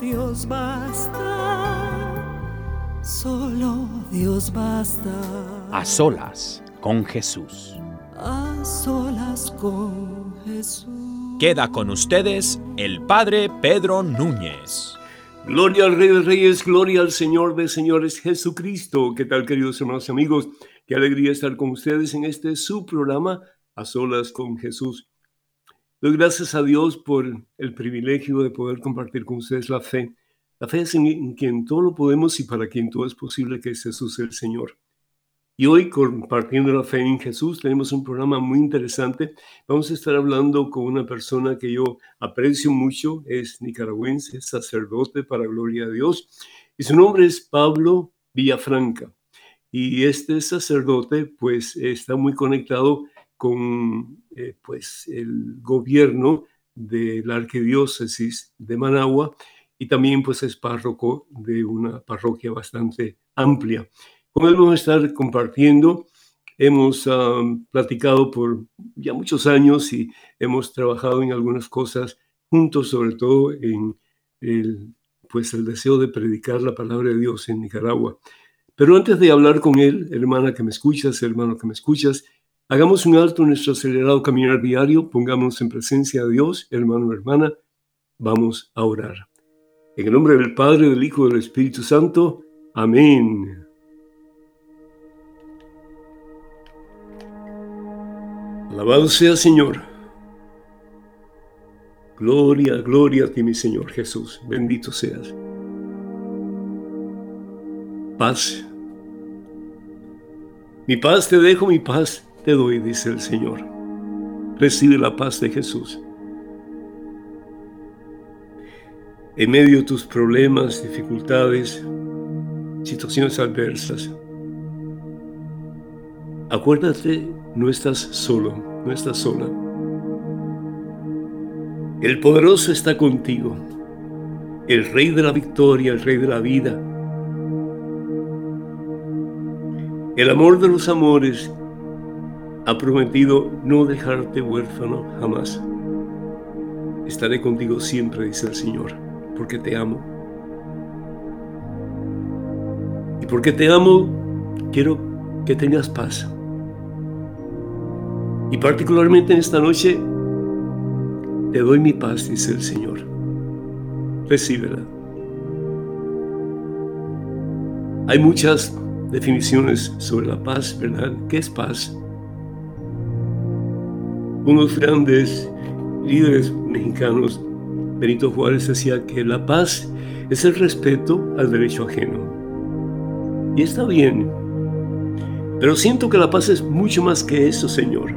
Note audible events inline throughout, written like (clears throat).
Dios basta, solo Dios basta. A solas con Jesús. A solas con Jesús. Queda con ustedes el Padre Pedro Núñez. Gloria al Rey de Reyes, gloria al Señor de Señores Jesucristo. ¿Qué tal, queridos hermanos y amigos? Qué alegría estar con ustedes en este su programa, A Solas con Jesús. Doy gracias a Dios por el privilegio de poder compartir con ustedes la fe. La fe es en, en quien todo lo podemos y para quien todo es posible, que es Jesús el Señor. Y hoy, compartiendo la fe en Jesús, tenemos un programa muy interesante. Vamos a estar hablando con una persona que yo aprecio mucho, es nicaragüense, sacerdote para gloria a Dios, y su nombre es Pablo Villafranca. Y este sacerdote, pues, está muy conectado con, eh, pues, el gobierno de la arquidiócesis de Managua y también, pues, es párroco de una parroquia bastante amplia. Con él vamos a estar compartiendo. Hemos um, platicado por ya muchos años y hemos trabajado en algunas cosas juntos, sobre todo en el, pues el deseo de predicar la palabra de Dios en Nicaragua. Pero antes de hablar con él, hermana que me escuchas, hermano que me escuchas, hagamos un alto en nuestro acelerado caminar diario, pongámonos en presencia de Dios, hermano, hermana, vamos a orar. En el nombre del Padre, del Hijo y del Espíritu Santo, amén. Alabado sea Señor. Gloria, gloria a ti, mi Señor Jesús. Bendito seas. Paz. Mi paz te dejo, mi paz te doy, dice el Señor. Recibe la paz de Jesús. En medio de tus problemas, dificultades, situaciones adversas, acuérdate no estás solo, no estás sola. El poderoso está contigo, el rey de la victoria, el rey de la vida. El amor de los amores ha prometido no dejarte huérfano jamás. Estaré contigo siempre, dice el Señor, porque te amo. Y porque te amo, quiero que tengas paz. Y particularmente en esta noche, te doy mi paz, dice el Señor. Recíbela. Hay muchas definiciones sobre la paz, ¿verdad? ¿Qué es paz? Unos grandes líderes mexicanos, Benito Juárez, decía que la paz es el respeto al derecho ajeno. Y está bien, pero siento que la paz es mucho más que eso, Señor.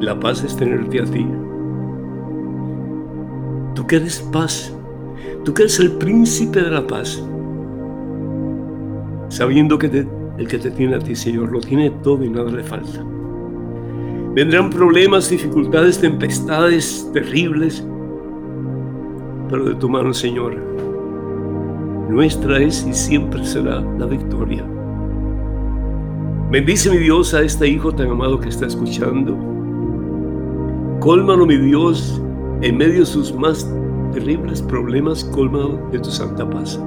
La paz es tenerte a ti. Tú que eres paz, tú que eres el príncipe de la paz, sabiendo que el que te tiene a ti, Señor, lo tiene todo y nada le falta. Vendrán problemas, dificultades, tempestades terribles, pero de tu mano, Señor, nuestra es y siempre será la victoria. Bendice mi Dios a este hijo tan amado que está escuchando Cólmalo, mi Dios, en medio de sus más terribles problemas, cólmalo de tu santa paz.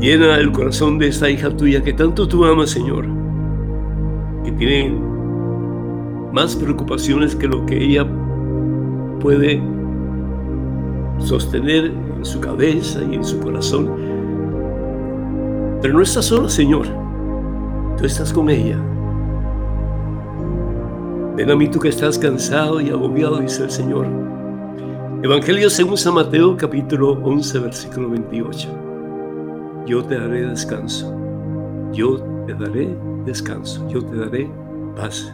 Llena el corazón de esta hija tuya que tanto tú amas, Señor, que tiene más preocupaciones que lo que ella puede sostener en su cabeza y en su corazón. Pero no estás sola, Señor. Tú estás con ella. Ven a mí tú que estás cansado y agobiado, dice el Señor. Evangelio según San Mateo capítulo 11 versículo 28. Yo te daré descanso. Yo te daré descanso. Yo te daré paz.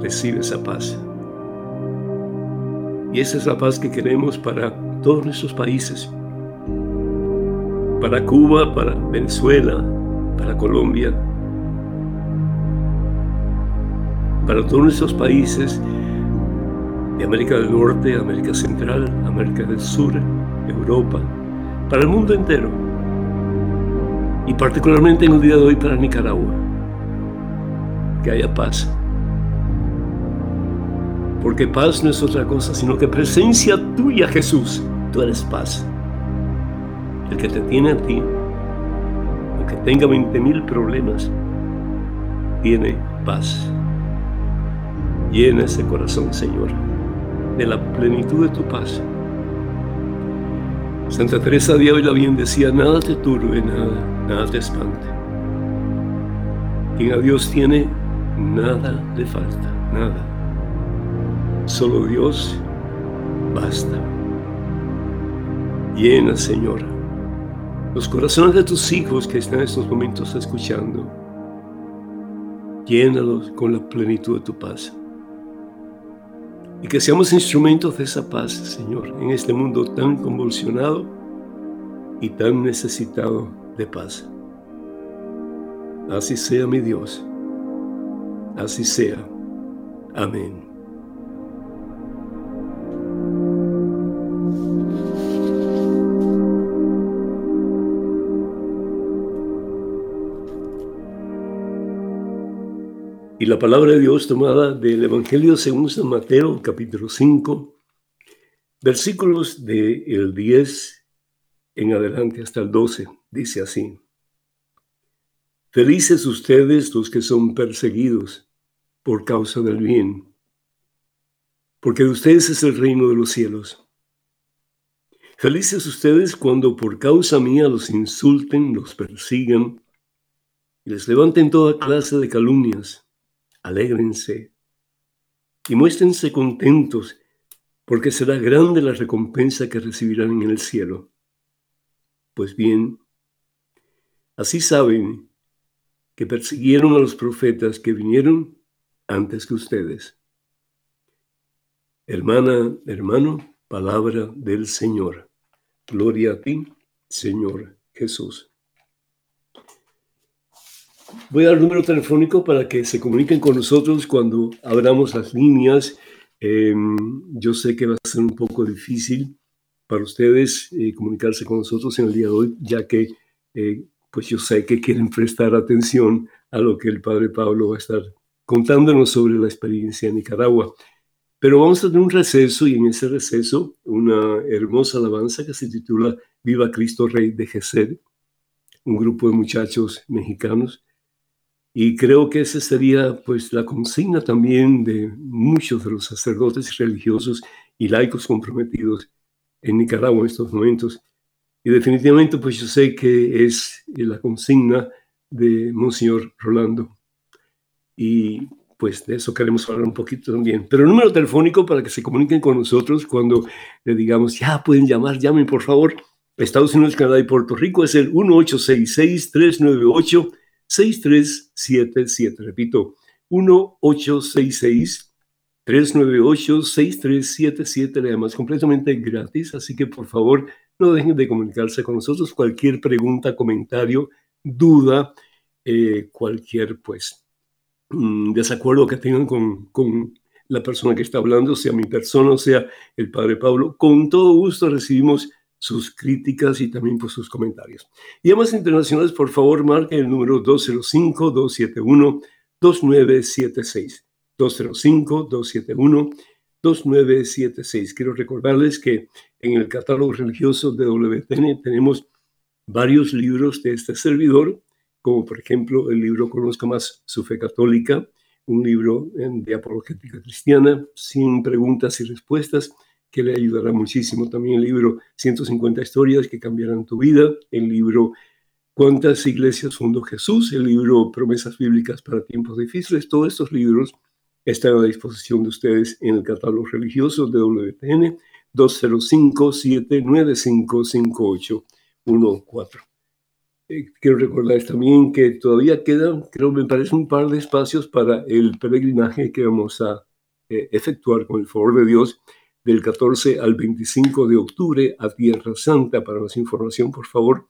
Recibe esa paz. Y esa es la paz que queremos para todos nuestros países. Para Cuba, para Venezuela, para Colombia, para todos nuestros países de América del Norte, América Central, América del Sur, Europa, para el mundo entero. Y particularmente en el día de hoy para Nicaragua. Que haya paz. Porque paz no es otra cosa, sino que presencia tuya, Jesús. Tú eres paz. El que te tiene a ti, aunque tenga 20 mil problemas, tiene paz. Llena ese corazón, Señor de la plenitud de tu paz. Santa Teresa de hoy la bien decía, nada te turbe, nada, nada te espante. Quien a Dios tiene, nada le falta, nada. Solo Dios basta. Llena, Señor, los corazones de tus hijos que están en estos momentos escuchando. Llénalos con la plenitud de tu paz y que seamos instrumentos de esa paz, Señor, en este mundo tan convulsionado y tan necesitado de paz. Así sea mi Dios, así sea. Amén. Y la palabra de Dios tomada del Evangelio según San Mateo, capítulo 5, versículos del 10 en adelante hasta el 12, dice así. Felices ustedes los que son perseguidos por causa del bien, porque de ustedes es el reino de los cielos. Felices ustedes cuando por causa mía los insulten, los persigan y les levanten toda clase de calumnias alégrense y muéstrense contentos, porque será grande la recompensa que recibirán en el cielo. Pues bien, así saben que persiguieron a los profetas que vinieron antes que ustedes. Hermana, hermano, palabra del Señor. Gloria a ti, Señor Jesús. Voy a dar el número telefónico para que se comuniquen con nosotros cuando abramos las líneas. Em, yo sé que va a ser un poco difícil para ustedes eh, comunicarse con nosotros en el día de hoy, ya que eh, pues yo sé que quieren prestar atención a lo que el Padre Pablo va a estar contándonos sobre la experiencia en Nicaragua. Pero vamos a tener un receso y en ese receso una hermosa alabanza que se titula Viva Cristo Rey de Gesed, un grupo de muchachos mexicanos y creo que esa sería pues la consigna también de muchos de los sacerdotes religiosos y laicos comprometidos en Nicaragua en estos momentos. Y definitivamente pues yo sé que es la consigna de Monseñor Rolando. Y pues de eso queremos hablar un poquito también. Pero el número telefónico para que se comuniquen con nosotros cuando le digamos, ya pueden llamar, llamen por favor. Estados Unidos, Canadá y Puerto Rico es el 1866 398 6377. Repito, 1-866-398-6377. Le damos completamente gratis, así que por favor no dejen de comunicarse con nosotros. Cualquier pregunta, comentario, duda, eh, cualquier pues mm, desacuerdo que tengan con, con la persona que está hablando, sea mi persona, sea el Padre Pablo, con todo gusto recibimos sus críticas y también por sus comentarios. Además internacionales, por favor, marquen el número 205-271-2976. 205-271-2976. Quiero recordarles que en el catálogo religioso de WTN tenemos varios libros de este servidor, como por ejemplo el libro Conozca más su fe católica, un libro de apologética cristiana sin preguntas y respuestas que le ayudará muchísimo. También el libro 150 historias que cambiarán tu vida, el libro ¿Cuántas iglesias fundó Jesús? El libro Promesas Bíblicas para tiempos difíciles. Todos estos libros están a disposición de ustedes en el catálogo religioso de WTN 205-795-5814. Eh, quiero recordarles también que todavía quedan, creo me parece, un par de espacios para el peregrinaje que vamos a eh, efectuar con el favor de Dios del 14 al 25 de octubre a Tierra Santa. Para más información, por favor,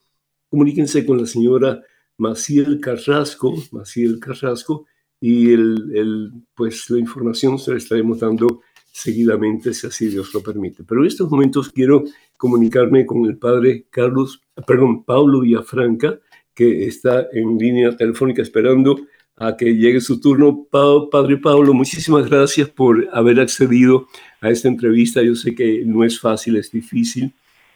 comuníquense con la señora Maciel Carrasco, Maciel Carrasco, y el, pues la información se la estaremos dando seguidamente, si así Dios lo permite. Pero en estos momentos quiero comunicarme con el padre Carlos, perdón, Pablo Villafranca, que está en línea telefónica esperando a que llegue su turno. padre Pablo, muchísimas gracias por haber accedido a esta entrevista. Yo sé que no es fácil, es difícil,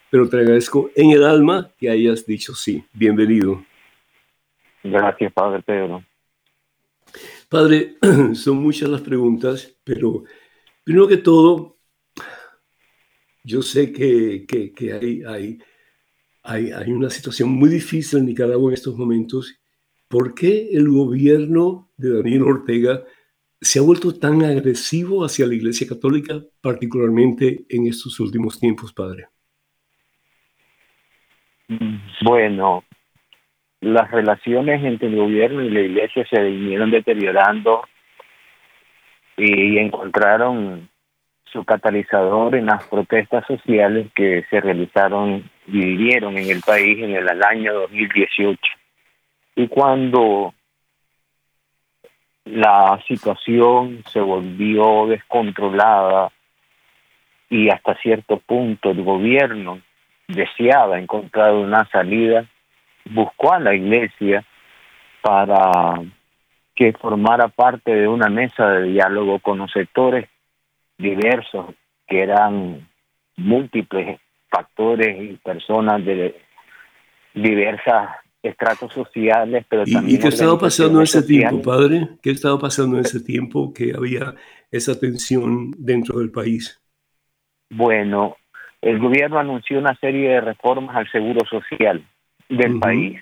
pero te agradezco en el alma que hayas dicho sí. Bienvenido. Gracias, Padre Pedro. Padre, (clears throat) son muchas las preguntas, pero primero que todo, yo sé que, que, hay, hay, hay, hay, una situación muy difícil en Nicaragua en estos momentos. ¿Por qué el gobierno de Daniel Ortega se ha vuelto tan agresivo hacia la Iglesia Católica, particularmente en estos últimos tiempos, Padre? Bueno, las relaciones entre el gobierno y la iglesia se vinieron deteriorando y encontraron su catalizador en las protestas sociales que se realizaron y vivieron en el país en el año 2018. Y cuando la situación se volvió descontrolada y hasta cierto punto el gobierno deseaba encontrar una salida, buscó a la iglesia para que formara parte de una mesa de diálogo con los sectores diversos que eran múltiples factores y personas de diversas estratos sociales, pero también... ¿Y qué estaba pasando en ese tiempo, padre? ¿Qué estaba pasando en ese tiempo que había esa tensión dentro del país? Bueno, el gobierno anunció una serie de reformas al seguro social del país,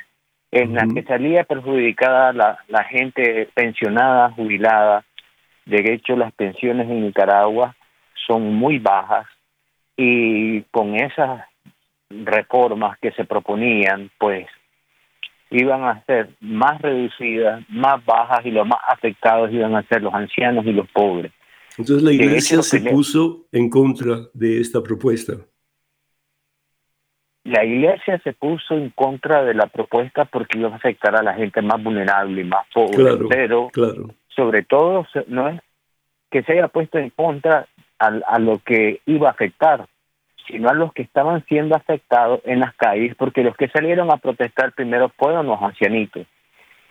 en la que salía perjudicada la, la gente pensionada, jubilada. De hecho, las pensiones en Nicaragua son muy bajas y con esas reformas que se proponían, pues iban a ser más reducidas, más bajas y los más afectados iban a ser los ancianos y los pobres. Entonces la iglesia se puso en contra de esta propuesta. La iglesia se puso en contra de la propuesta porque iba a afectar a la gente más vulnerable y más pobre, pero sobre todo no es que se haya puesto en contra a, lo que iba a afectar, sino a los que estaban siendo afectados en las calles, porque los que salieron a protestar primero fueron los ancianitos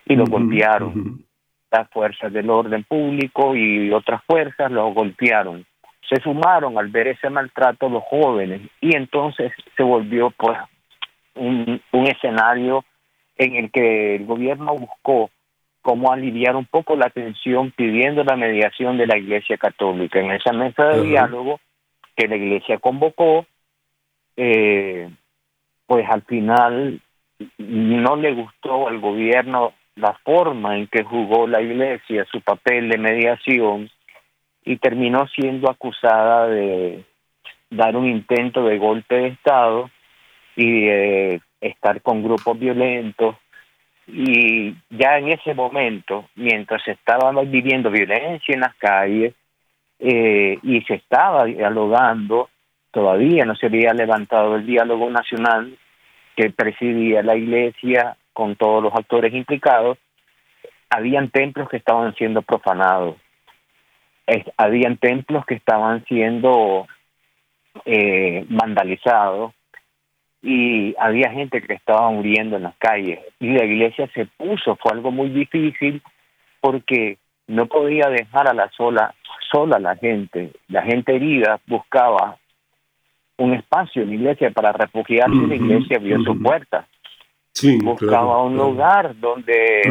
y los golpearon. Las fuerzas del orden público y otras fuerzas los golpearon se sumaron al ver ese maltrato los jóvenes y entonces se volvió pues un, un escenario en el que el gobierno buscó cómo aliviar un poco la tensión pidiendo la mediación de la Iglesia Católica. En esa mesa de diálogo que la Iglesia convocó, eh, pues al final no le gustó al gobierno la forma en que jugó la Iglesia su papel de mediación y terminó siendo acusada de dar un intento de golpe de Estado y de estar con grupos violentos. Y ya en ese momento, mientras estaba viviendo violencia en las calles eh, y se estaba dialogando, todavía no se había levantado el diálogo nacional que presidía la iglesia con todos los actores implicados, habían templos que estaban siendo profanados. Habían templos que estaban siendo eh, vandalizados y había gente que estaba muriendo en las calles. Y la iglesia se puso fue algo muy difícil porque no podía dejar a la sola sola la gente. La gente herida buscaba un espacio en la iglesia para refugiarse la iglesia abrió su puerta. Buscaba un lugar donde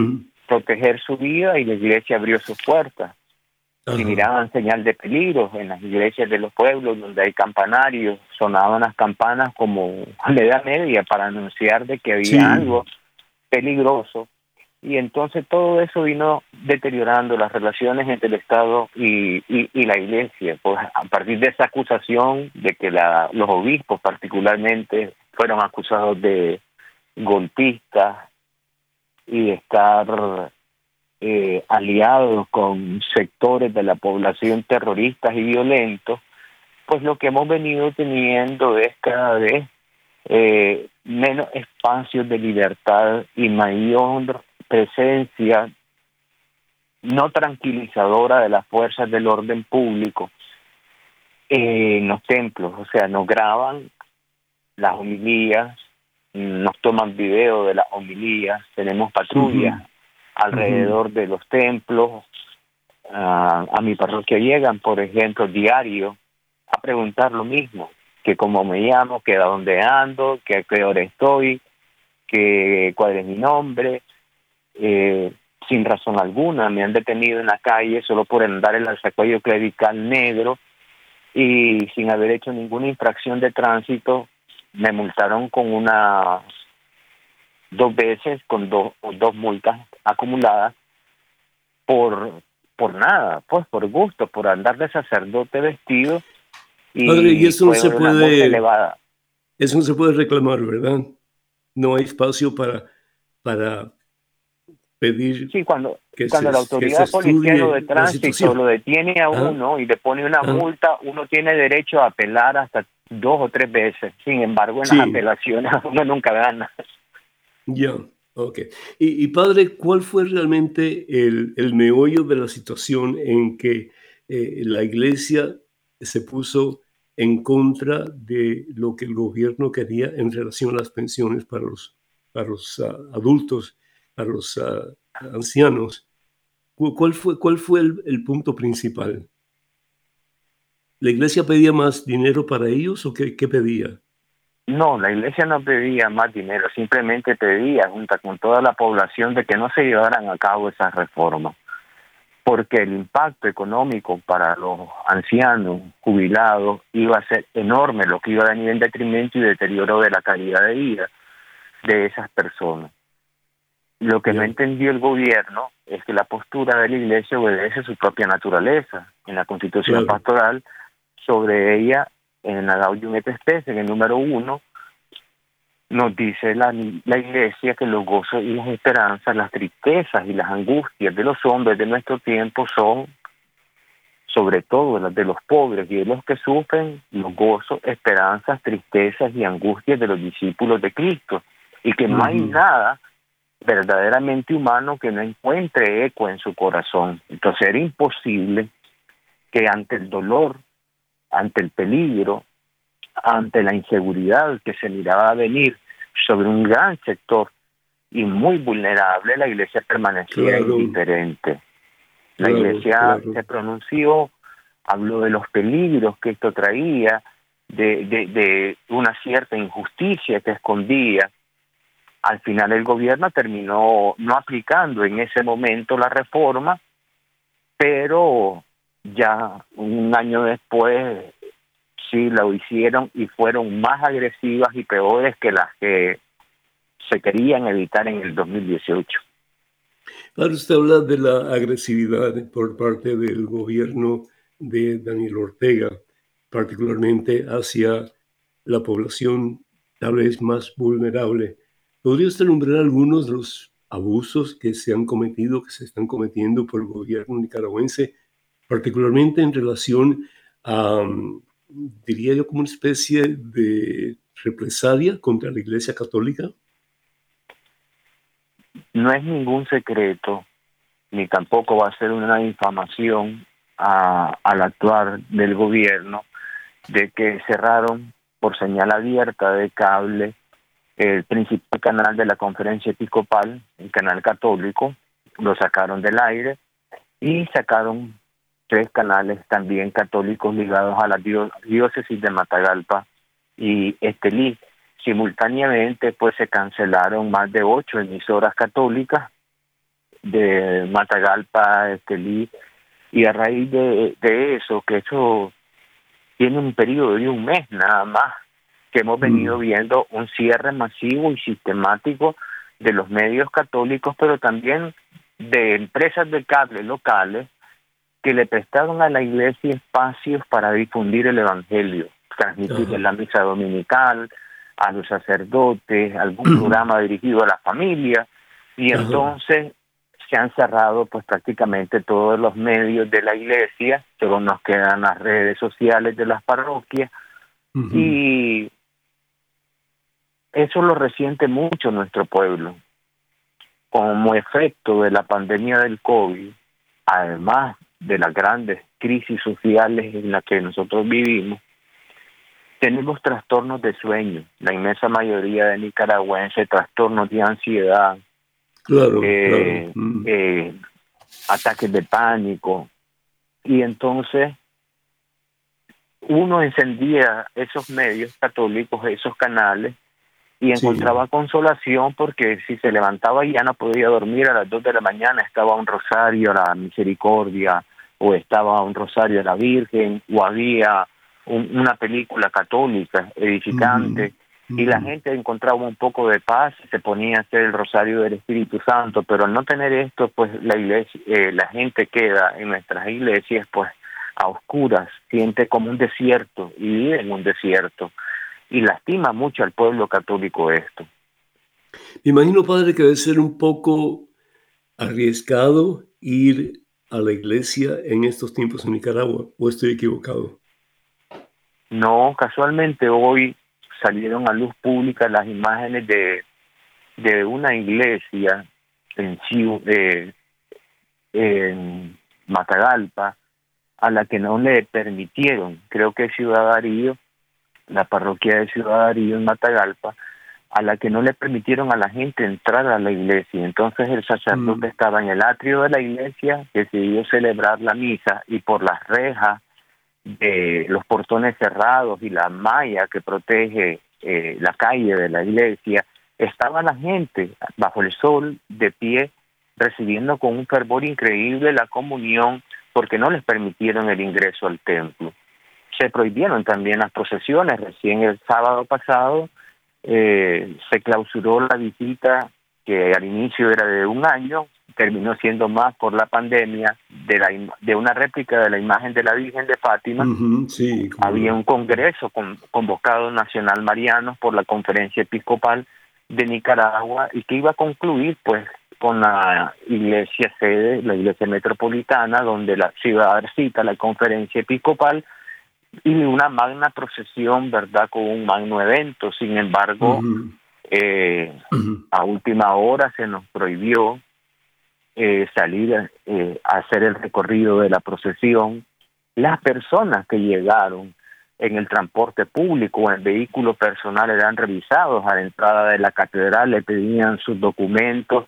proteger su vida y la iglesia abrió sus puertas. Y miraban señal de peligro en las iglesias de los pueblos donde hay campanarios, sonaban las campanas como la edad media para anunciar de que había algo peligroso. Y entonces todo eso vino deteriorando las relaciones entre el Estado y, y, la Iglesia. Pues a partir de esa acusación de que la, los obispos particularmente fueron acusados de golpistas y de estar eh, aliados con sectores de la población terroristas y violentos, pues lo que hemos venido teniendo es cada vez eh, menos espacios de libertad y mayor presencia no tranquilizadora de las fuerzas del orden público en los templos, o sea, nos graban las homilías, nos toman video de las homilías, tenemos patrullas alrededor de los templos, a mi parroquia llegan, por ejemplo, diario a preguntar lo mismo, que cómo me llamo, que a dónde ando, que a qué hora estoy, que cuál es mi nombre, eh, sin razón alguna. Me han detenido en la calle solo por andar el alzacuello clerical negro y sin haber hecho ninguna infracción de tránsito, me multaron con una dos veces con dos dos multas acumuladas por por nada, pues por gusto, por andar de sacerdote vestido y, eso no se puede eso no se puede reclamar, ¿verdad? No hay espacio para para pedir sí cuando cuando la autoridad policial de tránsito lo detiene a uno y le pone una multa uno tiene derecho a apelar hasta dos o tres veces. Sin embargo en las apelaciones (laughs) uno nunca gana. Ya ok. Y, padre cuál fue realmente el, el, meollo de la situación en que eh, la iglesia se puso en contra de lo que el gobierno quería en relación a las pensiones para los, para los ah, adultos, para los ancianos. ¿Cuál fue, cuál fue el, punto principal? ¿La iglesia pedía más dinero para ellos o qué, qué pedía? No, la iglesia no pedía más dinero, simplemente pedía, junto con toda la población, de que no se llevaran a cabo esas reformas porque el impacto económico para los ancianos jubilados iba a ser enorme, lo que iba a venir en detrimento y deterioro de la calidad de vida de esas personas. Lo que no entendió el gobierno es que la postura de la iglesia obedece a su propia naturaleza. En la constitución pastoral, sobre ella, en la Gaudium et Spes, en el número uno, nos dice la, la iglesia que los gozos y las esperanzas, las tristezas y las angustias de los hombres de nuestro tiempo son sobre todo las de los pobres y de los que sufren los gozos, esperanzas, tristezas y angustias de los discípulos de Cristo. Y que no hay nada verdaderamente humano que no encuentre eco en su corazón. Entonces era imposible que ante el dolor, ante el peligro, ante la inseguridad que se miraba venir sobre un gran sector y muy vulnerable, la iglesia permanecía indiferente. La iglesia se pronunció, habló de los peligros que esto traía, de, de, de una cierta injusticia que escondía. Al final el gobierno terminó no aplicando en ese momento la reforma, pero ya un año después sí lo hicieron y fueron más agresivas y peores que las que se querían evitar en el 2018. Ahora usted habla de la agresividad por parte del gobierno de Daniel Ortega, particularmente hacia la población tal vez más vulnerable. ¿Podría usted nombrar algunos de los abusos que se han cometido, que se están cometiendo por el gobierno nicaragüense, particularmente en relación a diría yo, como una especie de represalia contra la Iglesia Católica? No es ningún secreto, ni tampoco va a ser una infamación al actuar del gobierno de que cerraron por señal abierta de cable el principal canal de la conferencia episcopal, el canal católico, lo sacaron del aire y sacaron tres canales también católicos ligados a la diócesis de Matagalpa y Estelí. Simultáneamente, pues se cancelaron más de ocho emisoras católicas de Matagalpa, Estelí, y a raíz de, de eso, que eso tiene un periodo de un mes nada más, que hemos venido mm. viendo un cierre masivo y sistemático de los medios católicos, pero también de empresas de cable locales que le prestaron a la iglesia espacios para difundir el Evangelio, transmitir la misa dominical, a los sacerdotes, algún programa dirigido a la familia, y entonces se han cerrado pues prácticamente todos los medios de la iglesia, solo nos quedan las redes sociales de las parroquias, y eso lo resiente mucho nuestro pueblo. Como efecto de la pandemia del COVID, además de las grandes crisis sociales en las que nosotros vivimos, tenemos trastornos de sueño. La inmensa mayoría de nicaragüenses, trastornos de ansiedad, eh, mm. eh, ataques de pánico. Y entonces uno encendía esos medios católicos, esos canales, y encontraba consolación porque si se levantaba y ya no podía dormir a las dos de la mañana, estaba un rosario a la misericordia, o estaba un rosario a la Virgen, o había una película católica edificante, y la gente encontraba un poco de paz, se ponía a hacer el rosario del Espíritu Santo, pero al no tener esto, pues la iglesia, eh, la gente queda en nuestras iglesias, pues a oscuras, siente como un desierto y vive en un desierto y lastima mucho al pueblo católico esto. Me imagino, padre, que debe ser un poco arriesgado ir a la iglesia en estos tiempos en Nicaragua, o estoy equivocado. No, casualmente hoy salieron a luz pública las imágenes de, de una iglesia en, eh, en Matagalpa a la que no le permitieron, creo que Ciudad Darío, la parroquia de Ciudad Darío en Matagalpa, a la que no le permitieron a la gente entrar a la iglesia. Entonces el sacerdote mm. estaba en el atrio de la iglesia, decidió celebrar la misa y por las rejas de los portones cerrados y la malla que protege eh, la calle de la iglesia, estaba la gente bajo el sol de pie recibiendo con un fervor increíble la comunión porque no les permitieron el ingreso al templo. Se prohibieron también las procesiones. Recién el sábado pasado eh, se clausuró la visita que al inicio era de un año, terminó siendo más por la pandemia de, la, de una réplica de la imagen de la Virgen de Fátima. Había un congreso convocado nacional mariano por la conferencia episcopal de Nicaragua y que iba a concluir pues con la iglesia sede, la iglesia metropolitana, donde la ciudad cita la conferencia episcopal y una magna procesión, ¿verdad? Con un magno evento. Sin embargo, eh, a última hora se nos prohibió eh, salir eh, a hacer el recorrido de la procesión. Las personas que llegaron en el transporte público o en vehículos personales eran revisados a la entrada de la catedral, le pedían sus documentos,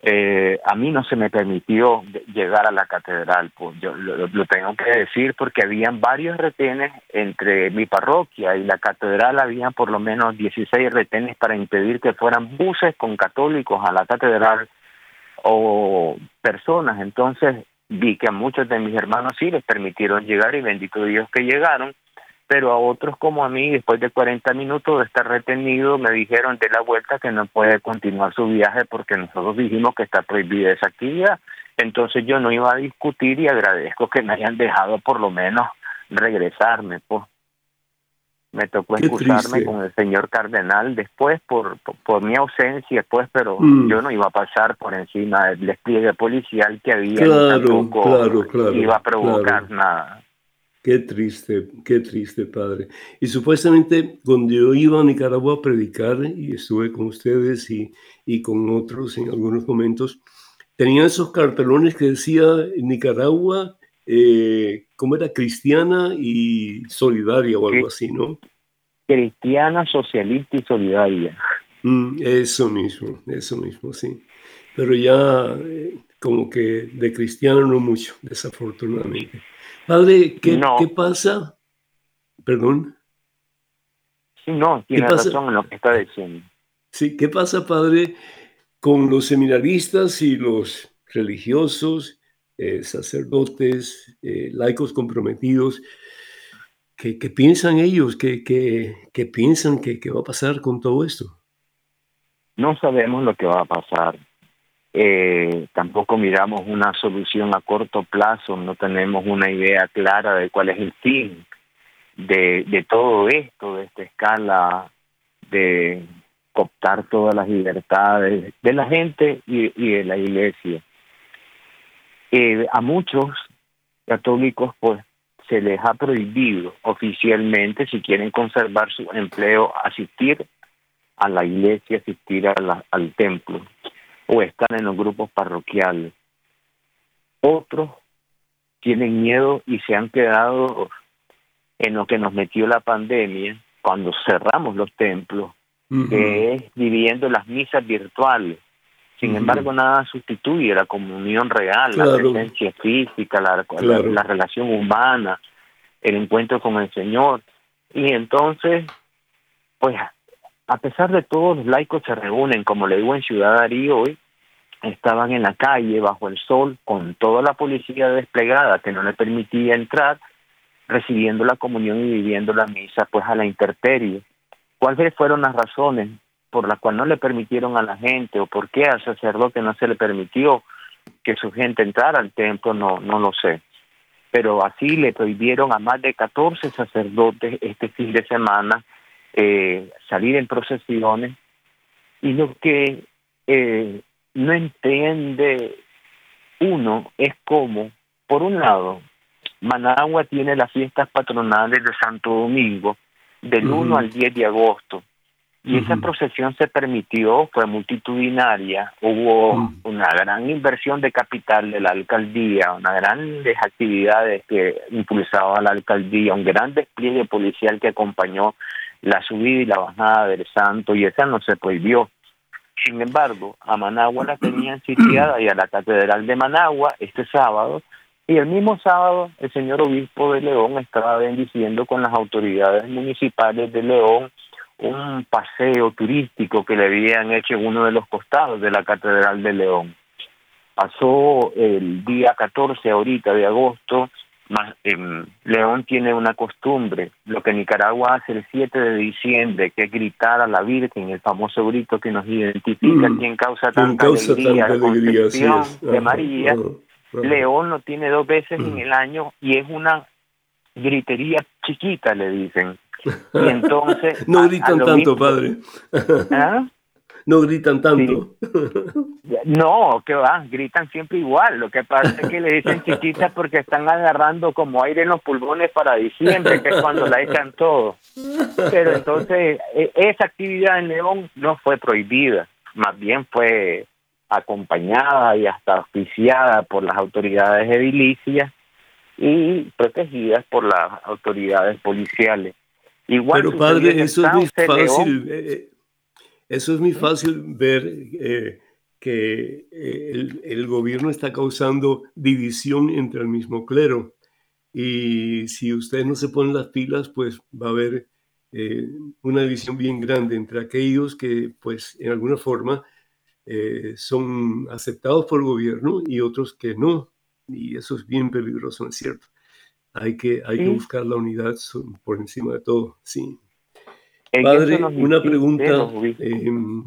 eh, a mí no se me permitió llegar a la catedral, pues yo lo, tengo que decir porque habían varios retenes entre mi parroquia y la catedral, habían por lo menos 16 retenes para impedir que fueran buses con católicos a la catedral o personas, entonces vi que a muchos de mis hermanos sí les permitieron llegar y bendito Dios que llegaron, pero a otros como a mí, después de 40 minutos de estar retenido, me dijeron de la vuelta que no puede continuar su viaje porque nosotros dijimos que está prohibida esa actividad. Entonces yo no iba a discutir y agradezco que me hayan dejado por lo menos regresarme. Pues. Me tocó excusarme con el señor cardenal después por, por, mi ausencia, pues, pero mm. yo no iba a pasar por encima del despliegue policial que había. Claro, claro, claro. Iba a provocar nada. Qué triste, qué triste, padre. Y supuestamente cuando yo iba a Nicaragua a predicar, y estuve con ustedes y, y con otros en algunos momentos, tenían esos cartelones que decía Nicaragua, eh, ¿cómo era? Cristiana y solidaria o algo así, ¿no? Cristiana, socialista y solidaria. Mm, eso mismo, eso mismo, sí. Pero ya eh, como que de cristiano no mucho, desafortunadamente. Padre, ¿qué, ¿qué pasa? Perdón. Sí, no, tiene razón en lo que está diciendo. Sí, ¿qué pasa, padre, con los seminaristas y los religiosos, eh, sacerdotes, eh, laicos comprometidos, ¿qué, piensan ellos? ¿Qué, qué, piensan que, va a pasar con todo esto? No sabemos lo que va a pasar. Eh, tampoco miramos una solución a corto plazo, no tenemos una idea clara de cuál es el fin de, todo esto, de esta escala de cooptar todas las libertades de la gente y, de la iglesia. Eh, a muchos católicos pues se les ha prohibido oficialmente si quieren conservar su empleo asistir a la iglesia, asistir al templo o estar en los grupos parroquiales. Otros tienen miedo y se han quedado en lo que nos metió la pandemia cuando cerramos los templos que es viviendo las misas virtuales. Sin embargo, nada sustituye la comunión real, la presencia física, la, la, relación humana, el encuentro con el Señor. Y entonces, pues, a pesar de todo, los laicos se reúnen, como le digo en Ciudad Darío hoy, estaban en la calle bajo el sol con toda la policía desplegada que no le permitía entrar, recibiendo la comunión y viviendo la misa, pues a la intemperie. ¿Cuáles fueron las razones por las cuales no le permitieron a la gente o por qué al sacerdote no se le permitió que su gente entrara al templo? No, no lo sé. Pero así le prohibieron a más de 14 sacerdotes este fin de semana eh, salir en procesiones y lo que eh, no entiende uno es cómo, por un lado, Managua tiene las fiestas patronales de Santo Domingo, del 1 al 10 de agosto. Y esa procesión se permitió, fue multitudinaria, hubo una gran inversión de capital de la alcaldía, una grandes actividades que impulsaba la alcaldía, un gran despliegue policial que acompañó la subida y la bajada del santo, y esa no se prohibió. Sin embargo, a Managua la tenían sitiada y a la Catedral de Managua este sábado y el mismo sábado, el señor obispo de León estaba bendiciendo con las autoridades municipales de León un paseo turístico que le habían hecho en uno de los costados de la Catedral de León. Pasó el día 14 ahorita de agosto, más, em, León tiene una costumbre, lo que Nicaragua hace el 7 de diciembre, que es gritar a la Virgen, el famoso grito que nos identifica, mm, quien causa tanta alegría, la concepción de María. León lo tiene dos veces en mm. el año y es una gritería chiquita, le dicen. (laughs) Y entonces... no gritan tanto, padre. ¿Ah? No gritan tanto. No, que va, gritan siempre igual. Lo que pasa es que le dicen chiquitas porque están agarrando como aire en los pulmones para diciembre, que es cuando la echan todo. Pero entonces, e, esa actividad en León no fue prohibida, más bien fue acompañada y hasta oficiada por las autoridades edilicias y protegidas por las autoridades policiales. Igual Pero padre, eso es muy fácil, eh, eso es muy fácil ver eh, que el, el, gobierno está causando división entre el mismo clero. Y si ustedes no se ponen las pilas, pues va a haber una división bien grande entre aquellos que, pues, en alguna forma, eh, son aceptados por el gobierno y otros que no. Y eso es bien peligroso, ¿no es cierto? Hay que, hay que buscar la unidad por encima de todo, sí. Padre, una pregunta. Em,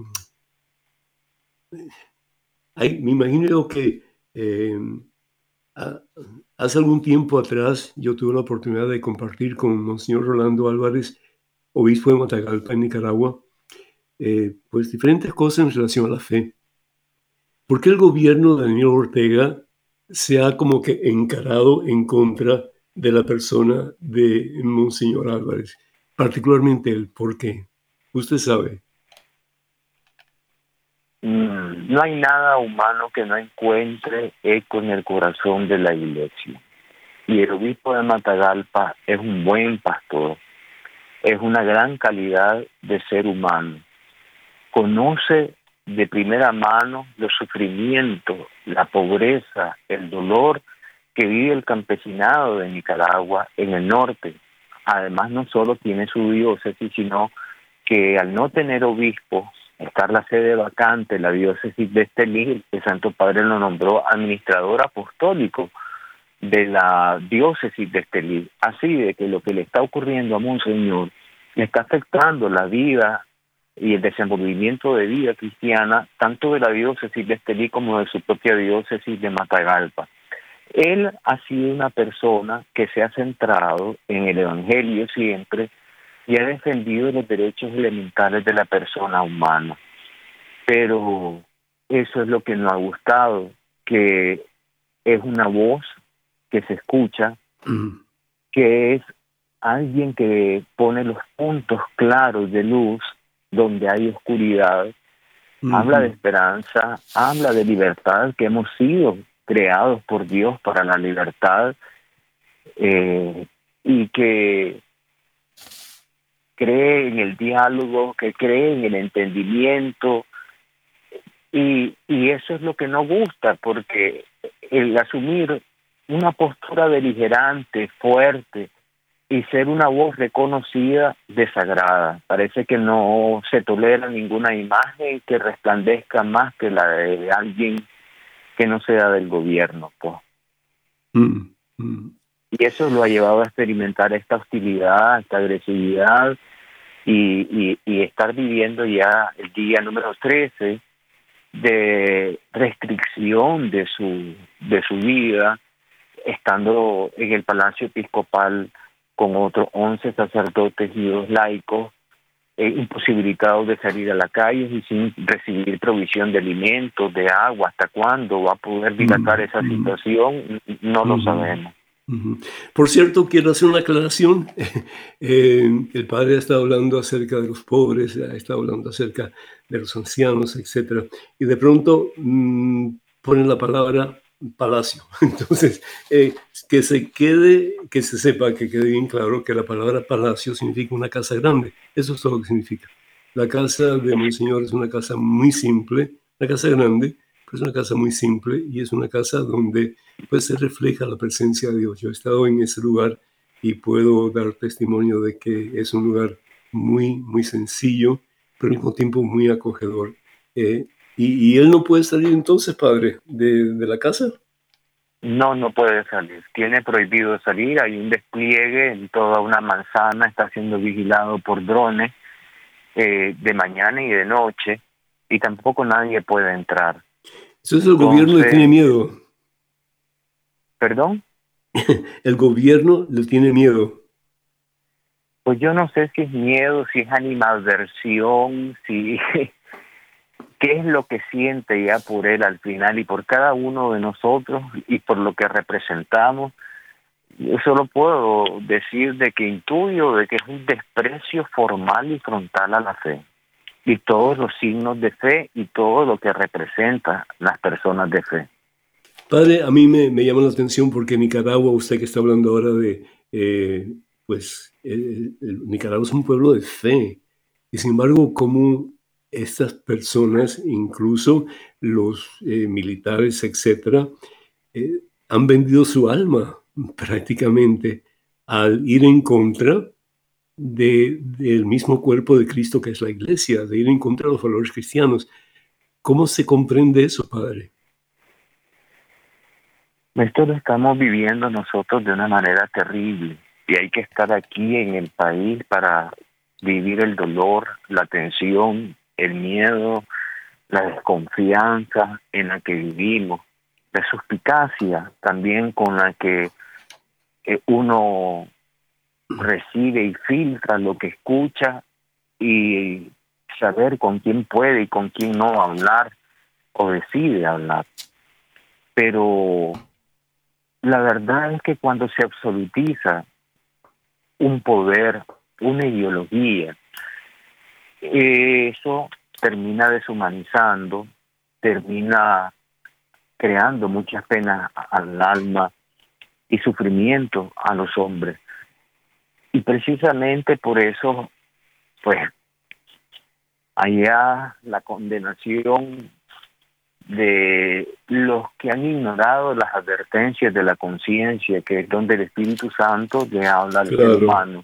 me imagino que em, hace algún tiempo atrás yo tuve la oportunidad de compartir con Monseñor Rolando Álvarez, obispo de Matagalpa, en Nicaragua, eh, pues diferentes cosas en relación a la fe. ¿Por qué el gobierno de Daniel Ortega se ha como que encarado en contra de la persona de Monseñor Álvarez? Particularmente él, ¿por qué? Usted sabe. Mm, no hay nada humano que no encuentre eco en el corazón de la iglesia. Y el obispo de Matagalpa es un buen pastor, es una gran calidad de ser humano conoce de primera mano los sufrimientos, la pobreza, el dolor que vive el campesinado de Nicaragua en el norte. Además, no solo tiene su diócesis, sino que al no tener obispos estar la sede vacante, la diócesis de Estelí, el Santo Padre lo nombró administrador apostólico de la diócesis de Estelí. Así de que lo que le está ocurriendo a Monseñor le está afectando la vida y el desenvolvimiento de vida cristiana, tanto de la diócesis de Estelí como de su propia diócesis de Matagalpa. Él ha sido una persona que se ha centrado en el Evangelio siempre y ha defendido los derechos elementales de la persona humana. Pero eso es lo que nos ha gustado, que es una voz que se escucha, que es alguien que pone los puntos claros de luz donde hay oscuridad, habla de esperanza, habla de libertad, que hemos sido creados por Dios para la libertad eh, y que cree en el diálogo, que cree en el entendimiento y, y eso es lo que nos gusta porque el asumir una postura beligerante, fuerte, y ser una voz reconocida desagrada. Parece que no se tolera ninguna imagen que resplandezca más que la de alguien que no sea del gobierno. Pues. Mm, mm. Y eso lo ha llevado a experimentar esta hostilidad, esta agresividad y, y, estar viviendo ya el día número 13 de restricción de su, de su vida, estando en el Palacio Episcopal con otros 11 sacerdotes y dos laicos eh, imposibilitados de salir a la calle y sin recibir provisión de alimentos, de agua. ¿Hasta cuándo va a poder dilatar esa situación? No lo sabemos. Por cierto, quiero hacer una aclaración. (laughs) Eh, el padre ha estado hablando acerca de los pobres, ha estado hablando acerca de los ancianos, etc. Y de pronto mm, ponen la palabra palacio. (laughs) Entonces, eh, que se quede, que se sepa, que quede bien claro que la palabra palacio significa una casa grande. Eso es todo lo que significa. La casa de Monseñor es una casa muy simple, una casa grande, pero es una casa muy simple y es una casa donde pues, se refleja la presencia de Dios. Yo he estado en ese lugar y puedo dar testimonio de que es un lugar muy, muy sencillo, pero al mismo tiempo muy acogedor. Eh, ¿Y, él no puede salir entonces, padre, de, la casa? No, no puede salir. Tiene prohibido salir. Hay un despliegue en toda una manzana. Está siendo vigilado por drones eh, de mañana y de noche. Y tampoco nadie puede entrar. Entonces el gobierno le tiene miedo. ¿Perdón? (laughs) el gobierno le tiene miedo. Pues yo no sé si es miedo, si es animadversión, si qué es lo que siente ya por él al final y por cada uno de nosotros y por lo que representamos. Yo solo puedo decir de que intuyo de que es un desprecio formal y frontal a la fe y todos los signos de fe y todo lo que representa las personas de fe. Padre, a mí me, llama la atención porque Nicaragua, usted que está hablando ahora de, eh, pues, Nicaragua es un pueblo de fe. Y sin embargo, ¿cómo estas personas, incluso los eh, militares, etcétera, eh, han vendido su alma prácticamente al ir en contra del mismo cuerpo de Cristo que es la iglesia, de ir en contra de los valores cristianos. ¿Cómo se comprende eso, Padre? Esto lo estamos viviendo nosotros de una manera terrible y hay que estar aquí en el país para vivir el dolor, la tensión, el miedo, la desconfianza en la que vivimos, la suspicacia también con la que eh, uno recibe y filtra lo que escucha y saber con quién puede y con quién no hablar o decide hablar. Pero la verdad es que cuando se absolutiza un poder, una ideología, eso termina deshumanizando, termina creando muchas penas al alma y sufrimiento a los hombres. Y precisamente por eso, pues, allá la condenación de los que han ignorado las advertencias de la conciencia, que es donde el Espíritu Santo le habla al ser humano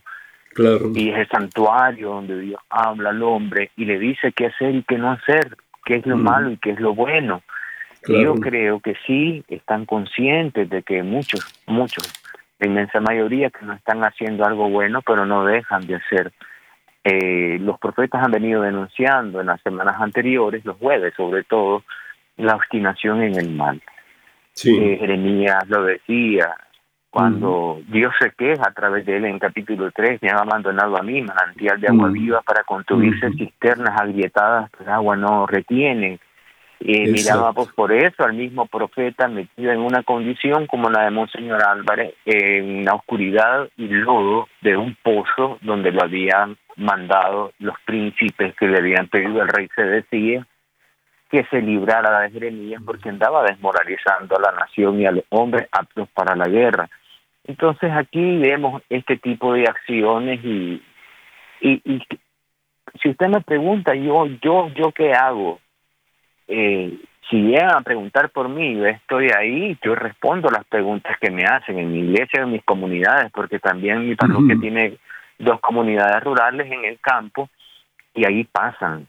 Y es el santuario donde Dios habla al hombre y le dice qué hacer y qué no hacer, qué es lo malo y qué es lo bueno. Y yo creo que sí están conscientes de que muchos, muchos, la inmensa mayoría que no están haciendo algo bueno, pero no dejan de hacer. Eh, los profetas han venido denunciando en las semanas anteriores, los jueves sobre todo, la obstinación en el mal. Sí. Eh, Jeremías lo decía, cuando Dios se queja a través de él en capítulo 3, me han abandonado a mí, manantial de agua viva para construirse cisternas agrietadas que el agua no retiene. Y miraba pues por eso al mismo profeta metido en una condición como la de Monseñor Álvarez, en la oscuridad y lodo de un pozo donde lo habían mandado los príncipes que le habían pedido al rey se decía que se librara de Jeremías porque andaba desmoralizando a la nación y a los hombres aptos para la guerra. Entonces aquí vemos este tipo de acciones y, y, y si usted me pregunta, yo, yo, yo qué hago, eh, si llegan a preguntar por mí, yo estoy ahí, yo respondo las preguntas que me hacen en mi iglesia, en mis comunidades, porque también mi parroquia tiene dos comunidades rurales en el campo y ahí pasan.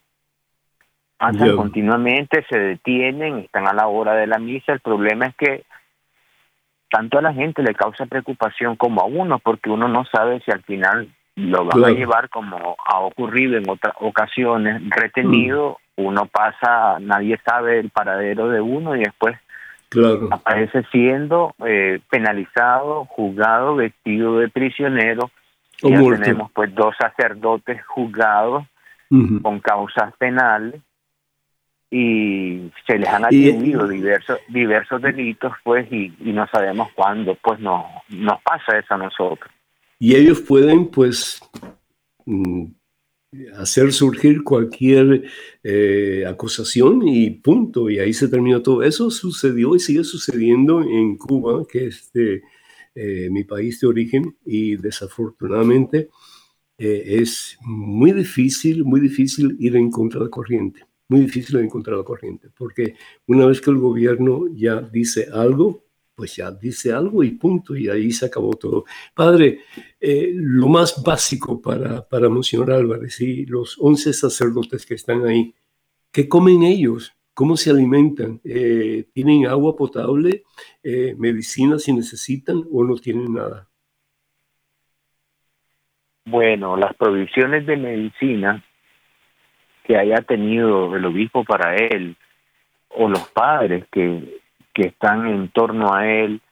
Pasan continuamente, se detienen, están a la hora de la misa. El problema es que tanto a la gente le causa preocupación como a uno, porque uno no sabe si al final lo van a llevar como ha ocurrido en otras ocasiones, retenido, mm. uno pasa, nadie sabe el paradero de uno y después aparece siendo eh, penalizado, juzgado, vestido de prisionero. y ya tenemos pues dos sacerdotes juzgados con causas penales y se les han atribuido diversos diversos delitos pues y, no sabemos cuándo pues no nos pasa eso a nosotros. Y ellos pueden pues mm, hacer surgir cualquier eh, acusación y punto. Y ahí se terminó todo. Eso sucedió y sigue sucediendo en Cuba que es eh, mi país de origen y desafortunadamente eh, es muy difícil muy difícil ir en contra de corriente muy difícil de encontrar la corriente, porque una vez que el gobierno ya dice algo, pues ya dice algo y punto, y ahí se acabó todo. Padre, eh, lo más básico para, para Monseñor Álvarez y los 11 sacerdotes que están ahí, ¿qué comen ellos? ¿Cómo se alimentan? Eh, ¿Tienen agua potable? Eh, ¿Medicina si necesitan o no tienen nada? Bueno, las provisiones de medicina que haya tenido el obispo para él o los padres que, que están en torno a él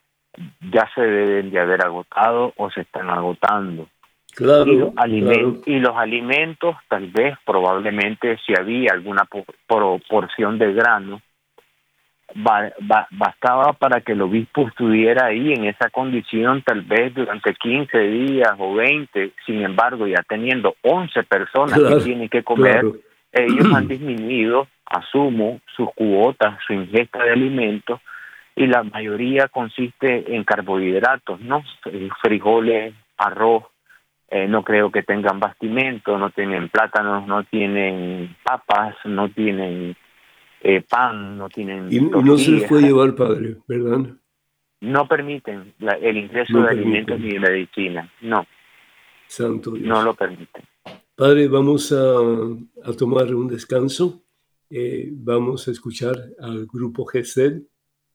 ya se deben de haber agotado o se están agotando. Claro, y, los y los alimentos, tal vez, probablemente, si había alguna proporción de grano, bastaba para que el obispo estuviera ahí en esa condición, tal vez durante 15 días o 20. Sin embargo, ya teniendo 11 personas que tienen que comer, ellos han (clears throat) disminuido, asumo, sus cuotas, su ingesta de alimentos, y la mayoría consiste en carbohidratos, ¿no? Eh, frijoles, arroz, eh, no creo que tengan bastimento, no tienen plátanos, no tienen papas, no tienen eh, pan, no tienen... Y no se les puede llevar, padre, ¿verdad? No permiten el ingreso de alimentos ni de medicina, no. Santo Dios. No lo permiten. Padre, vamos a, tomar un descanso. Eh, vamos a escuchar al grupo GESED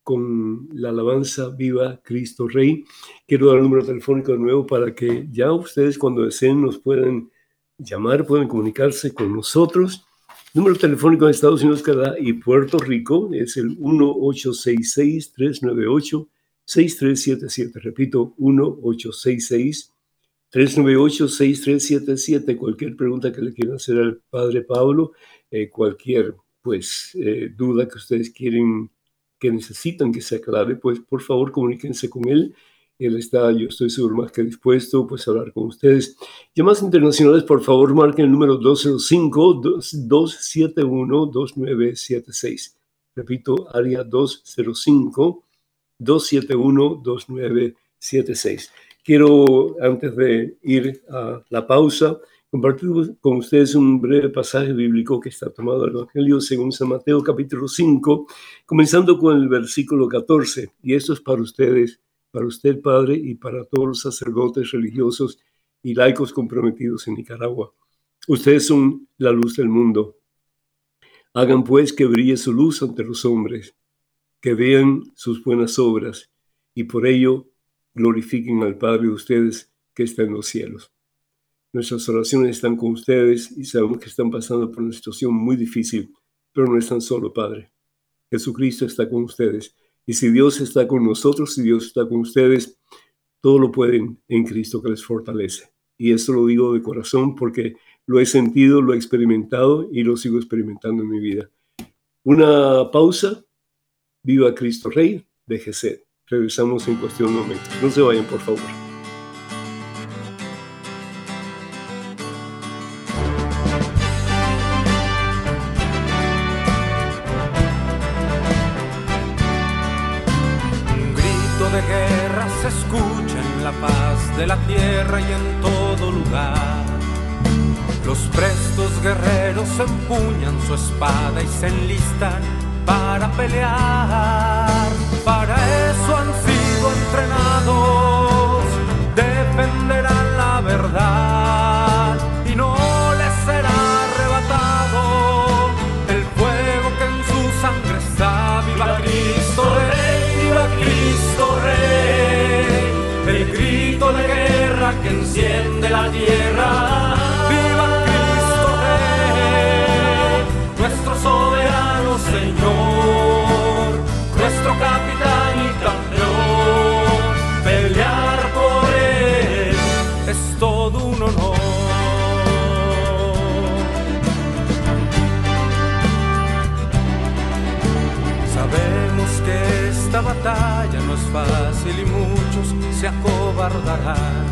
con la alabanza Viva Cristo Rey. Quiero dar el número telefónico de nuevo para que ya ustedes cuando deseen nos puedan llamar, pueden comunicarse con nosotros. Número telefónico de Estados Unidos, Canadá y Puerto Rico es el 1866-398-6377. Repito, 1866 398-6377, cualquier pregunta que le quieran hacer al Padre Pablo, eh, cualquier pues eh, duda que ustedes quieren, que necesitan que se aclare, pues por favor comuníquense con él. Él está, yo estoy seguro más que dispuesto pues, a hablar con ustedes. Llamadas internacionales, por favor, marquen el número 205-271-2976. Repito, área 205-271-2976. Quiero, antes de ir a la pausa, compartir con ustedes un breve pasaje bíblico que está tomado del Evangelio según San Mateo capítulo 5, comenzando con el versículo 14. Y esto es para ustedes, para usted Padre y para todos los sacerdotes religiosos y laicos comprometidos en Nicaragua. Ustedes son la luz del mundo. Hagan pues que brille su luz ante los hombres, que vean sus buenas obras y por ello glorifiquen al Padre de ustedes que está en los cielos. Nuestras oraciones están con ustedes y sabemos que están pasando por una situación muy difícil, pero no están solo, Padre. Jesucristo está con ustedes. Y si Dios está con nosotros, si Dios está con ustedes, todo lo pueden en Cristo que les fortalece. Y esto lo digo de corazón porque lo he sentido, lo he experimentado y lo sigo experimentando en mi vida. Una pausa. Viva Cristo Rey de Gesed. Regresamos en cuestión de momentos. No se vayan, por favor. Que enciende la tierra. Señor, nuestro capitán y campeón. Pelear por él es todo un honor. Sabemos que esta batalla no es fácil y muchos se acobardarán.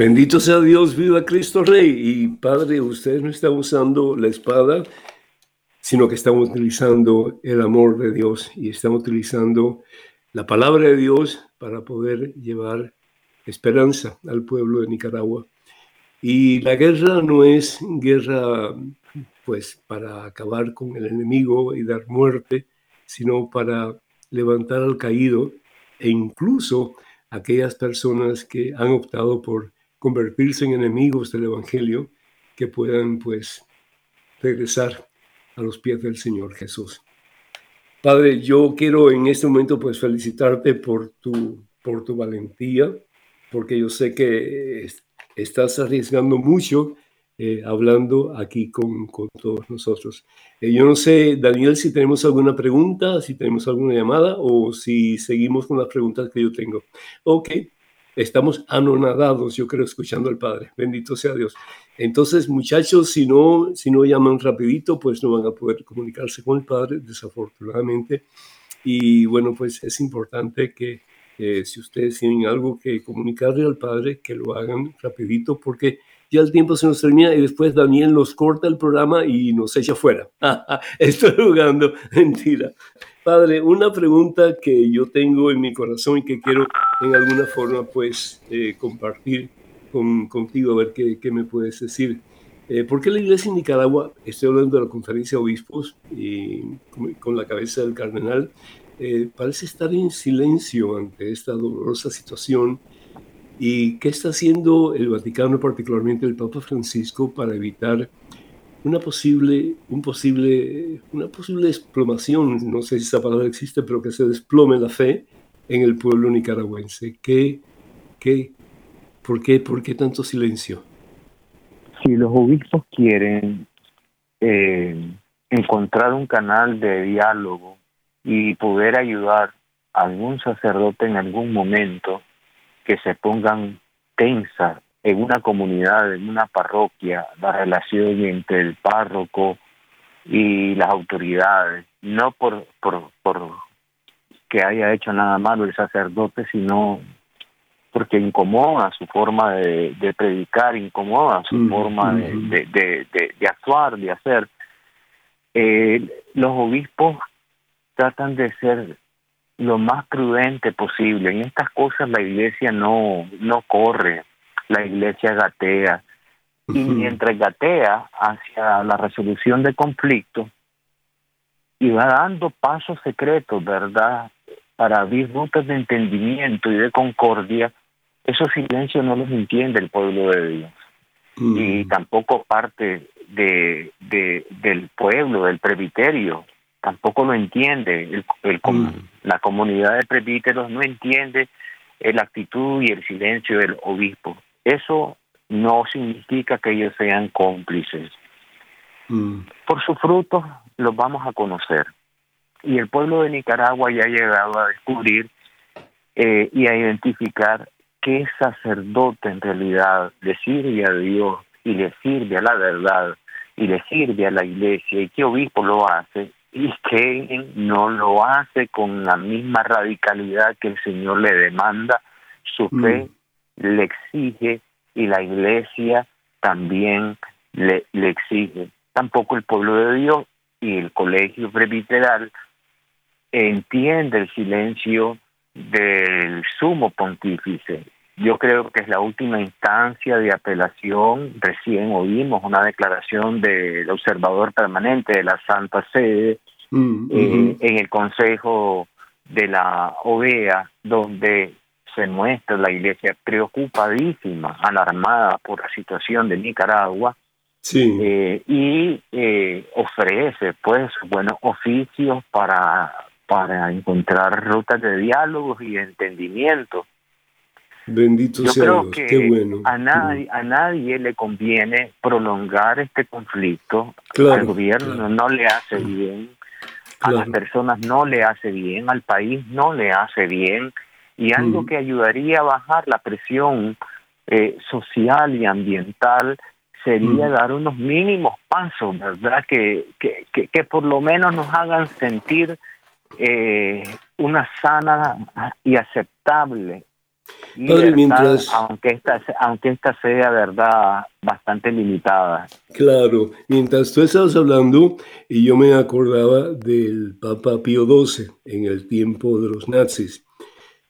Bendito sea Dios, viva Cristo Rey. Y Padre, usted no está usando la espada, sino que estamos utilizando el amor de Dios y estamos utilizando la palabra de Dios para poder llevar esperanza al pueblo de Nicaragua. Y la guerra no es guerra pues para acabar con el enemigo y dar muerte, sino para levantar al caído e incluso aquellas personas que han optado por convertirse en enemigos del Evangelio, que puedan pues regresar a los pies del Señor Jesús. Padre, yo quiero en este momento pues felicitarte por tu, por tu valentía, porque yo sé que estás arriesgando mucho eh, hablando aquí con, con todos nosotros. Eh, yo no sé, Daniel, si tenemos alguna pregunta, si tenemos alguna llamada o si seguimos con las preguntas que yo tengo. Ok, estamos anonadados, yo creo, escuchando al Padre. Bendito sea Dios. Entonces, muchachos, si no, si no llaman rapidito, pues no van a poder comunicarse con el Padre, desafortunadamente. Y bueno, pues es importante que si ustedes tienen algo que comunicarle al Padre, que lo hagan rapidito, porque ya el tiempo se nos termina y después Daniel nos corta el programa y nos echa fuera. (laughs) Estoy jugando, (laughs) mentira. Padre, una pregunta que yo tengo en mi corazón y que quiero en alguna forma pues eh, compartir con, contigo, a ver qué, qué me puedes decir. Eh, ¿Por qué la iglesia en Nicaragua, estoy hablando de la conferencia de obispos y con, la cabeza del cardenal, eh, parece estar en silencio ante esta dolorosa situación? ¿Y qué está haciendo el Vaticano, particularmente el Papa Francisco, para evitar una posible, un posible, una posible desplomación, no sé si esa palabra existe, pero que se desplome la fe en el pueblo nicaragüense. ¿Qué, qué, por, qué, ¿Por qué tanto silencio? Si los obispos quieren eh, encontrar un canal de diálogo y poder ayudar a algún sacerdote en algún momento que se pongan tensas en una comunidad, en una parroquia, la relación entre el párroco y las autoridades, no por, por, por que haya hecho nada malo el sacerdote, sino porque incomoda su forma de, predicar, incomoda su mm, forma mm, de, de, de, actuar, de hacer. Eh, los obispos tratan de ser lo más prudente posible. En estas cosas la iglesia no, no corre, la iglesia gatea. Y mientras gatea hacia la resolución de conflictos y va dando pasos secretos, ¿verdad? Para abrir rutas de entendimiento y de concordia, esos silencios no los entiende el pueblo de Dios. Y tampoco parte de, de, del pueblo, del presbiterio, tampoco lo entiende. El, La comunidad de presbíteros no entiende la actitud y el silencio del obispo. Eso no significa que ellos sean cómplices. Mm. Por sus frutos los vamos a conocer. Y el pueblo de Nicaragua ya ha llegado a descubrir eh, y a identificar qué sacerdote en realidad le sirve a Dios y le sirve a la verdad y le sirve a la iglesia y qué obispo lo hace y que no lo hace con la misma radicalidad que el Señor le demanda, su mm. fe le exige y la iglesia también le, le exige. Tampoco el pueblo de Dios y el colegio presbiteral entiende el silencio del sumo pontífice. Yo creo que es la última instancia de apelación. Recién oímos una declaración del observador permanente de la Santa Sede mm, eh, en el Consejo de la OEA, donde se muestra la iglesia preocupadísima, alarmada por la situación de Nicaragua, sí. Eh, y eh, ofrece pues buenos oficios para, para encontrar rutas de diálogos y entendimiento. Bendito Yo sea creo que bueno. a nadie, a nadie le conviene prolongar este conflicto. al gobierno no le hace bien, a las personas no le hace bien, al país no le hace bien y algo que ayudaría a bajar la presión eh, social y ambiental sería dar unos mínimos pasos, ¿verdad? Que, que, que, por lo menos nos hagan sentir eh, una sana y aceptable mientras, aunque esta aunque esta sea verdad bastante limitada. Claro, mientras tú estabas hablando y yo me acordaba del Papa Pío XII en el tiempo de los nazis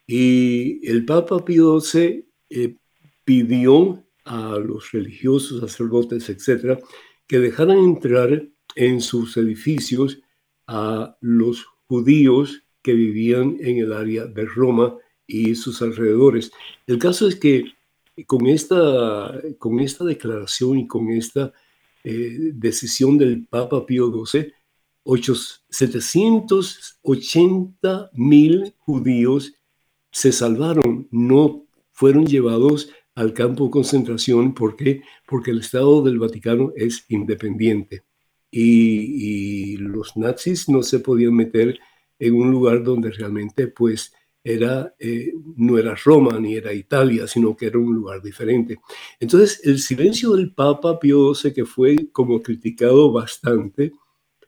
y el Papa Pío XII eh, pidió a los religiosos, sacerdotes, etcétera, que dejaran entrar en sus edificios a los judíos que vivían en el área de Roma y sus alrededores. El caso es que con esta, con esta declaración y con esta eh, decisión del Papa Pío XII, 780 mil judíos se salvaron, no fueron llevados al campo de concentración. ¿Por qué? Porque el Estado del Vaticano es independiente y, los nazis no se podían meter en un lugar donde realmente pues era, eh, no era Roma ni era Italia, sino que era un lugar diferente. Entonces, el silencio del Papa Pío XII, que fue como criticado bastante,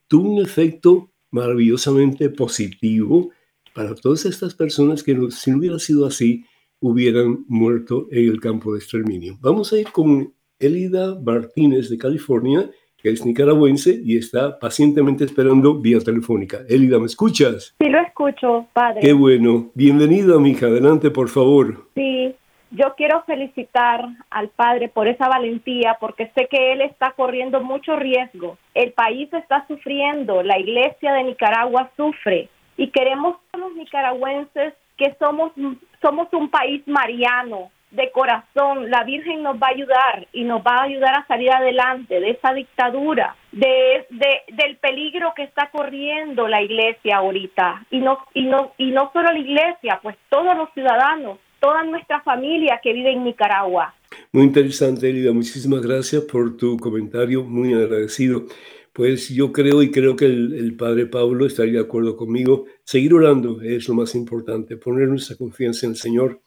tuvo un efecto maravillosamente positivo para todas estas personas que si no hubiera sido así, hubieran muerto en el campo de exterminio. Vamos a ir con Elida Martínez de California, que es nicaragüense y está pacientemente esperando vía telefónica. Elida, ¿me escuchas? Sí, lo escucho, padre. Qué bueno. Bienvenida, mija. Adelante, por favor. Sí, yo quiero felicitar al padre por esa valentía, porque sé que él está corriendo mucho riesgo. El país está sufriendo, la iglesia de Nicaragua sufre y queremos los nicaragüenses que somos, somos un país mariano, de corazón, la Virgen nos va a ayudar y nos va a ayudar a salir adelante de esa dictadura, de, del peligro que está corriendo la iglesia ahorita. Y no, y, no, y no solo la iglesia, pues todos los ciudadanos, toda nuestra familia que vive en Nicaragua. Muy interesante, Elida. Muchísimas gracias por tu comentario, muy agradecido. Pues yo creo y creo que el, padre Pablo estaría de acuerdo conmigo. Seguir orando es lo más importante, poner nuestra confianza en el Señor,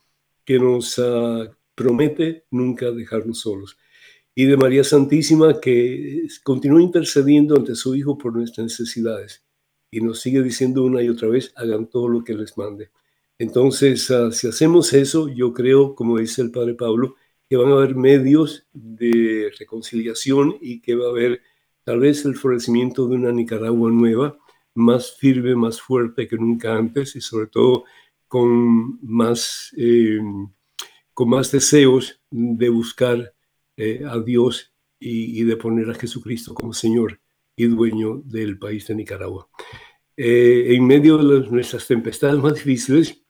que nos, ah, promete nunca dejarnos solos. Y de María Santísima que continúa intercediendo ante su Hijo por nuestras necesidades y nos sigue diciendo una y otra vez, hagan todo lo que les mande. Entonces, ah, si hacemos eso, yo creo, como dice el Padre Pablo, que van a haber medios de reconciliación y que va a haber tal vez el florecimiento de una Nicaragua nueva, más firme, más fuerte que nunca antes y sobre todo con más, eh, con más deseos de buscar eh, a Dios y, de poner a Jesucristo como Señor y dueño del país de Nicaragua. Eh, en medio de nuestras tempestades más difíciles,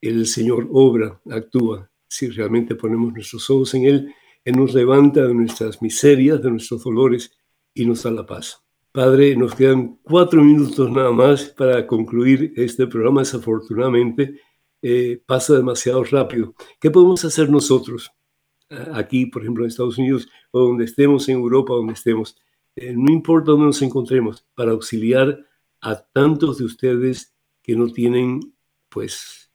el Señor obra, actúa. Si realmente ponemos nuestros ojos en Él, Él nos levanta de nuestras miserias, de nuestros dolores y nos da la paz. Padre, nos quedan cuatro minutos nada más para concluir este programa. Desafortunadamente, eh, pasa demasiado rápido. ¿Qué podemos hacer nosotros aquí, por ejemplo, en Estados Unidos, o donde estemos, en Europa, donde estemos? Eh, no importa dónde nos encontremos, para auxiliar a tantos de ustedes que no tienen, pues,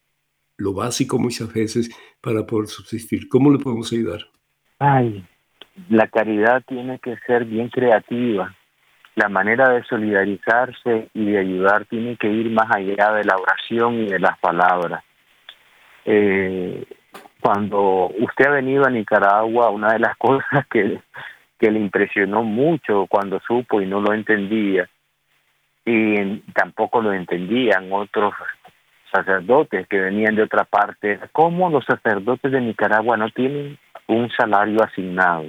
lo básico muchas veces para poder subsistir. ¿Cómo le podemos ayudar? Ay, la caridad tiene que ser bien creativa la manera de solidarizarse y de ayudar tiene que ir más allá de la oración y de las palabras. Eh, cuando usted ha venido a Nicaragua, una de las (laughs) cosas que, que le impresionó mucho cuando supo y no lo entendía, y tampoco lo entendían otros sacerdotes que venían de otra parte, cómo los sacerdotes de Nicaragua no tienen un salario asignado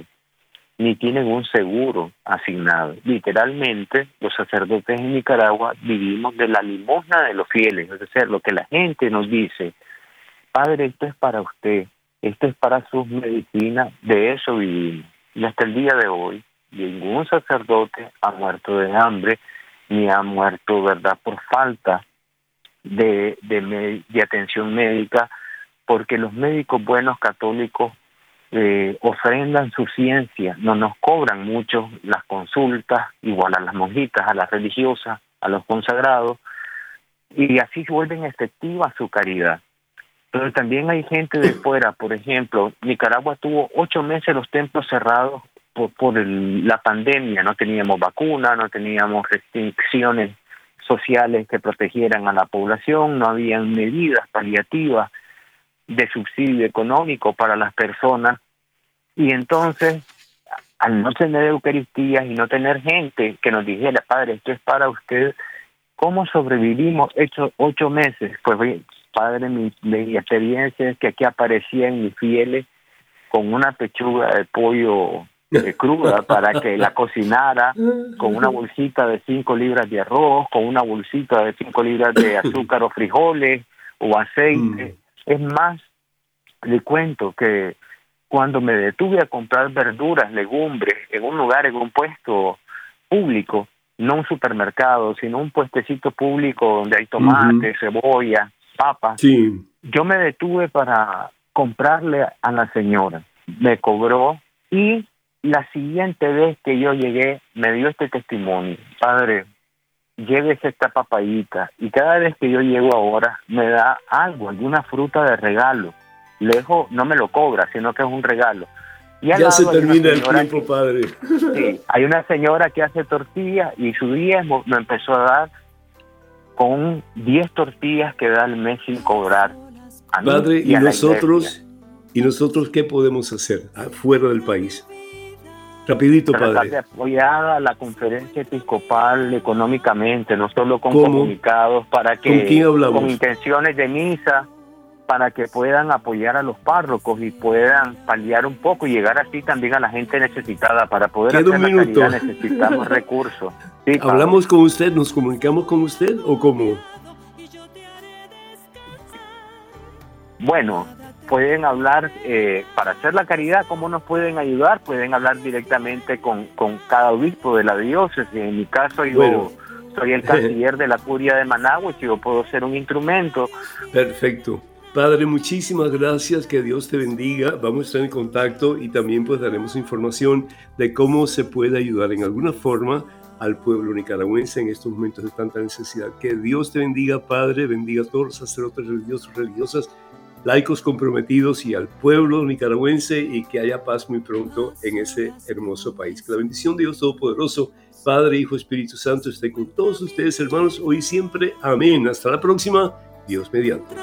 ni tienen un seguro asignado. Literalmente, los sacerdotes en Nicaragua vivimos de la limosna de los fieles, es decir, lo que la gente nos dice, Padre, esto es para usted, esto es para sus medicinas, de eso vivimos. Y hasta el día de hoy, ningún sacerdote ha muerto de hambre, ni ha muerto, ¿verdad?, por falta de, de, de atención médica, porque los médicos buenos católicos eh, ofrendan su ciencia, no nos cobran mucho las consultas, igual a las monjitas, a las religiosas, a los consagrados, y así vuelven efectiva su caridad. Pero también hay gente de fuera, por ejemplo, Nicaragua tuvo ocho meses los templos cerrados por, por la pandemia, no teníamos vacuna, no teníamos restricciones sociales que protegieran a la población, no había medidas paliativas de subsidio económico para las personas y entonces al no tener Eucaristía y no tener gente que nos dijera, Padre, esto es para usted, ¿cómo sobrevivimos estos ocho meses? Pues, Padre, mi, mi experiencia es que aquí aparecían mis fieles con una pechuga de pollo de cruda para que la cocinara, con una bolsita de cinco libras de arroz, con una bolsita de cinco libras de azúcar o frijoles o aceite. Mm. Es más, le cuento que cuando me detuve a comprar verduras, legumbres en un lugar, en un puesto público, no un supermercado, sino un puestecito público donde hay tomate, cebolla, papas, yo me detuve para comprarle a la señora. Me cobró y la siguiente vez que yo llegué me dio este testimonio. Padre, llévese esta papayita y cada vez que yo llego ahora me da algo, alguna fruta de regalo lejos no me lo cobra, sino que es un regalo. Y ya se termina el tiempo, padre. Sí, hay una señora que hace tortillas y su diezmo me empezó a dar con 10 tortillas que da el mes sin cobrar. padre, y, nosotros, ¿y nosotros qué podemos hacer fuera del país? Rapidito, padre. de apoyar a la conferencia episcopal económicamente, no solo con comunicados para que ¿Con, quién hablamos? con intenciones de misa para que puedan apoyar a los párrocos y puedan paliar un poco y llegar así también a la gente necesitada para poder hacer la caridad necesitamos (laughs) recursos. ¿Hablamos con usted? ¿Nos comunicamos con usted o cómo? Bueno, pueden hablar eh, para hacer la caridad, ¿cómo nos pueden ayudar? Pueden hablar directamente con, con cada obispo de la diócesis. En mi caso yo soy el canciller (laughs) de la curia de Managua y yo puedo ser un instrumento. Perfecto. Padre, muchísimas gracias, que Dios te bendiga. Vamos a estar en contacto y también pues daremos información de cómo se puede ayudar en alguna forma al pueblo nicaragüense en estos momentos de tanta necesidad. Que Dios te bendiga, Padre, bendiga a todos los sacerdotes religiosos, religiosas, laicos comprometidos y al pueblo nicaragüense y que haya paz muy pronto en ese hermoso país. Que la bendición de Dios Todopoderoso, Padre, Hijo, Espíritu Santo esté con todos ustedes, hermanos, hoy y siempre. Amén. Hasta la próxima. Dios mediante.